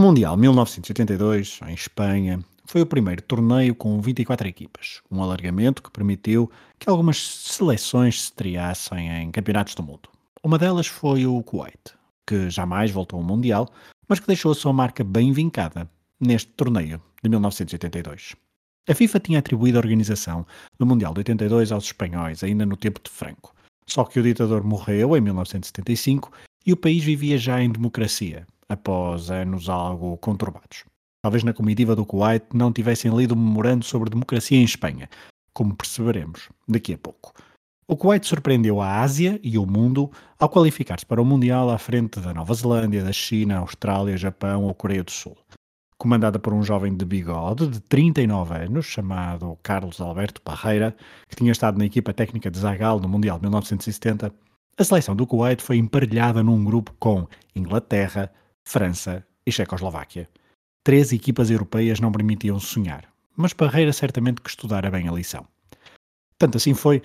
Mundial 1982, em Espanha, foi o primeiro torneio com 24 equipas, um alargamento que permitiu que algumas seleções se estreassem em campeonatos do mundo. Uma delas foi o Kuwait, que jamais voltou ao Mundial, mas que deixou a sua marca bem vincada neste torneio de 1982. A FIFA tinha atribuído a organização do Mundial de 82 aos espanhóis, ainda no tempo de Franco. Só que o ditador morreu em 1975 e o país vivia já em democracia, após anos algo conturbados. Talvez na comitiva do Kuwait não tivessem lido o memorando sobre democracia em Espanha, como perceberemos daqui a pouco. O Kuwait surpreendeu a Ásia e o mundo ao qualificar-se para o Mundial à frente da Nova Zelândia, da China, Austrália, Japão ou Coreia do Sul. Comandada por um jovem de bigode de 39 anos, chamado Carlos Alberto Parreira, que tinha estado na equipa técnica de Zagal no Mundial de 1970, a seleção do Kuwait foi emparelhada num grupo com Inglaterra, França e Checoslováquia. Três equipas europeias não permitiam sonhar, mas Parreira certamente que estudara bem a lição. Tanto assim foi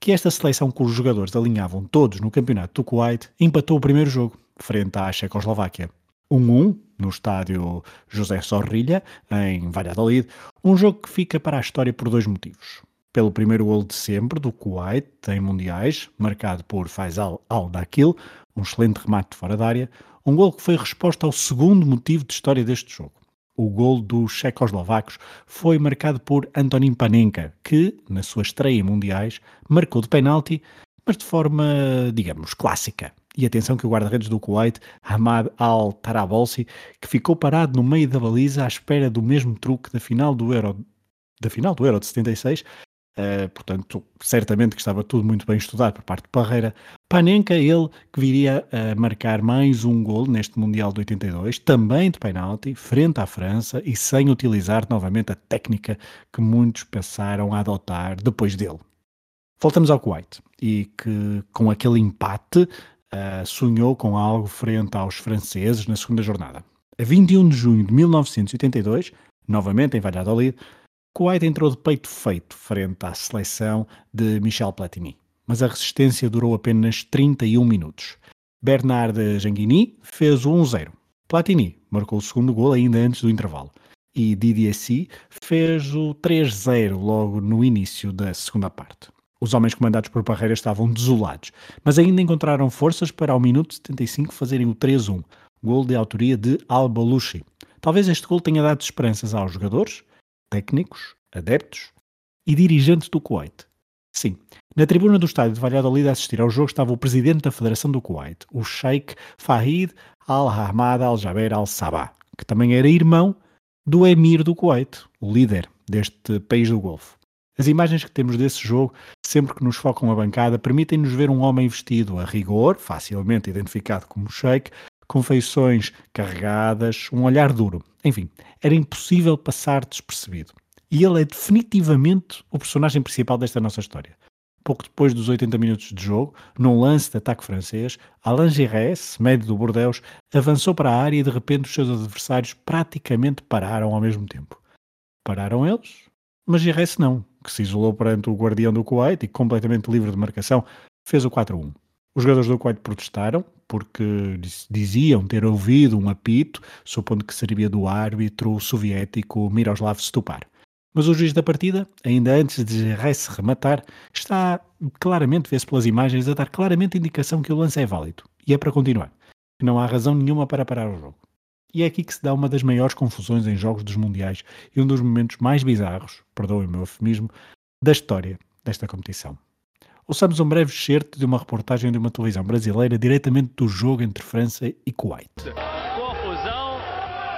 que esta seleção cujos jogadores alinhavam todos no campeonato do Kuwait empatou o primeiro jogo, frente à Checoslováquia. 1-1 no estádio José Sorrilha, em Valladolid, um jogo que fica para a história por dois motivos. Pelo primeiro gol de sempre do Kuwait em mundiais, marcado por Faisal Al-Dakil, um excelente remate de fora da área, um gol que foi resposta ao segundo motivo de história deste jogo. O gol dos checoslovacos foi marcado por Antonin Panenka, que, na sua estreia em mundiais, marcou de penalti, mas de forma, digamos, clássica. E atenção que o guarda-redes do Kuwait, Hamad Al-Tarabolsi, que ficou parado no meio da baliza à espera do mesmo truque da final do Euro, da final do Euro de 76, Uh, portanto, certamente que estava tudo muito bem estudado por parte de Parreira. Panenka, ele que viria a marcar mais um gol neste Mundial de 82, também de penalti, frente à França e sem utilizar novamente a técnica que muitos passaram a adotar depois dele. Voltamos ao Kuwait e que com aquele empate uh, sonhou com algo frente aos franceses na segunda jornada. A 21 de junho de 1982, novamente em Valladolid, Kuwait entrou de peito feito frente à seleção de Michel Platini, mas a resistência durou apenas 31 minutos. Bernard Janguini fez o 1-0. Platini marcou o segundo gol ainda antes do intervalo. E Didier Si fez o 3-0 logo no início da segunda parte. Os homens comandados por Parreira estavam desolados, mas ainda encontraram forças para ao minuto 75 fazerem o 3-1, gol de autoria de Al-Baluchi. Talvez este gol tenha dado esperanças aos jogadores, técnicos, adeptos e dirigentes do Kuwait. Sim, na tribuna do estádio de Valladolid a assistir ao jogo estava o presidente da Federação do Kuwait, o Sheikh Fahid Al-Ahmad Al-Jaber Al-Sabah, que também era irmão do emir do Kuwait, o líder deste país do Golfo. As imagens que temos desse jogo, sempre que nos focam a bancada, permitem-nos ver um homem vestido a rigor, facilmente identificado como Sheikh, com feições carregadas, um olhar duro. Enfim, era impossível passar despercebido. E ele é definitivamente o personagem principal desta nossa história. Pouco depois dos 80 minutos de jogo, num lance de ataque francês, Alain Giresse, médio do Bordeaux, avançou para a área e de repente os seus adversários praticamente pararam ao mesmo tempo. Pararam eles, mas Giresse não, que se isolou perante o guardião do Kuwait e, completamente livre de marcação, fez o 4-1. Os jogadores do Kuwait protestaram porque diziam ter ouvido um apito, supondo que seria do árbitro soviético Miroslav Stupar. Mas o juiz da partida, ainda antes de se rematar, está claramente, vê-se pelas imagens, a dar claramente indicação que o lance é válido e é para continuar, não há razão nenhuma para parar o jogo. E é aqui que se dá uma das maiores confusões em jogos dos mundiais e um dos momentos mais bizarros, perdoem o meu eufemismo, da história desta competição. Ouçamos um breve excerto de uma reportagem de uma televisão brasileira diretamente do jogo entre França e Kuwait. Confusão.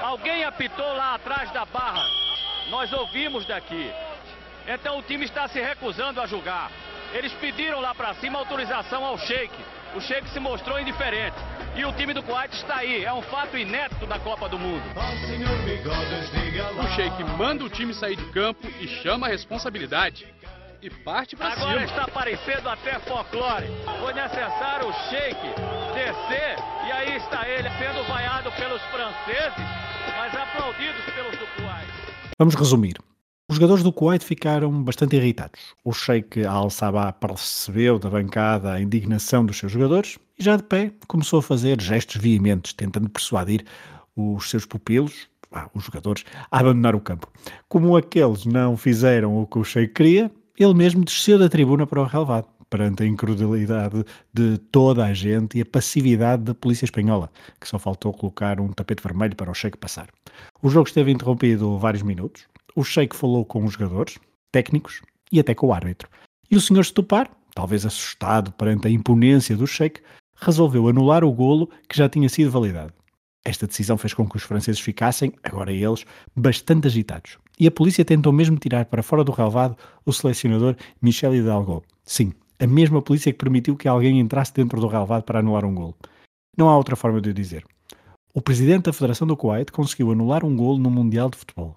Alguém apitou lá atrás da barra. Nós ouvimos daqui. Então o time está se recusando a jogar. Eles pediram lá para cima autorização ao Sheik. O Sheik se mostrou indiferente. E o time do Kuwait está aí. É um fato inédito da Copa do Mundo. O Sheik manda o time sair de campo e chama a responsabilidade. E parte pra Agora cima. está parecendo até folclore. Foi necessário o Sheik descer e aí está ele sendo vaiado pelos franceses, mas aplaudidos pelos do Kuwait. Vamos resumir. Os jogadores do Kuwait ficaram bastante irritados. O Sheikh Al-Sabah percebeu da bancada a indignação dos seus jogadores e, já de pé, começou a fazer gestos veementes, tentando persuadir os seus pupilos, ah, os jogadores, a abandonar o campo. Como aqueles não fizeram o que o Sheikh queria, ele mesmo desceu da tribuna para o relevado, perante a incredulidade de toda a gente e a passividade da polícia espanhola, que só faltou colocar um tapete vermelho para o Sheikh passar. O jogo esteve interrompido vários minutos. O Sheikh falou com os jogadores, técnicos e até com o árbitro. E o senhor Stupar, talvez assustado perante a imponência do Sheikh, resolveu anular o golo que já tinha sido validado. Esta decisão fez com que os franceses ficassem, agora eles, bastante agitados. E a polícia tentou mesmo tirar para fora do relvado o selecionador Michel Hidalgo. Sim, a mesma polícia que permitiu que alguém entrasse dentro do relvado para anular um golo. Não há outra forma de o dizer. O presidente da Federação do Kuwait conseguiu anular um golo no Mundial de Futebol.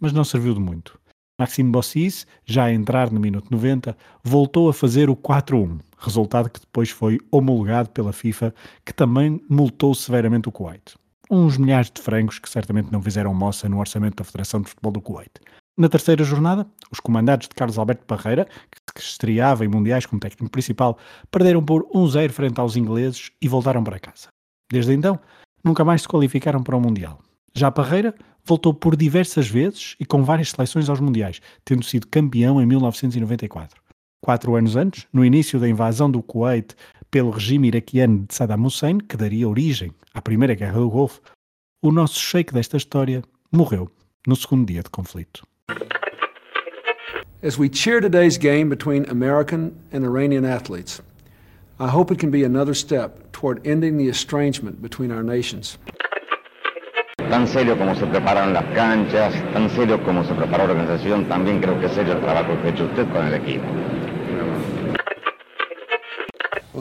Mas não serviu de muito. Maxime Bossis, já a entrar no minuto 90, voltou a fazer o 4-1, resultado que depois foi homologado pela FIFA, que também multou severamente o Kuwait. Uns milhares de francos que certamente não fizeram moça no orçamento da Federação de Futebol do Kuwait. Na terceira jornada, os comandados de Carlos Alberto Parreira, que estreava em mundiais como técnico principal, perderam por 1-0 frente aos ingleses e voltaram para casa. Desde então, nunca mais se qualificaram para o Mundial. Já Parreira voltou por diversas vezes e com várias seleções aos Mundiais, tendo sido campeão em 1994. Quatro anos antes, no início da invasão do Kuwait pelo regime iraquiano de Saddam Hussein, que daria origem à Primeira Guerra do Golfo, o nosso sheik desta história morreu no segundo dia de conflito. As we cheer today's game between American and Iranian athletes, I hope it can be another step toward ending the estrangement between our nations. Tan serio como se preparan las canchas, tan serio como se preparó la organización, también creo que es serio el trabajo que ha hecho usted con el equipo.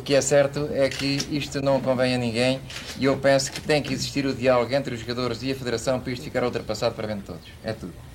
Que é certo é que isto não convém a ninguém e eu penso que tem que existir o diálogo entre os jogadores e a Federação para isto ficar ultrapassado para bem de todos. É tudo.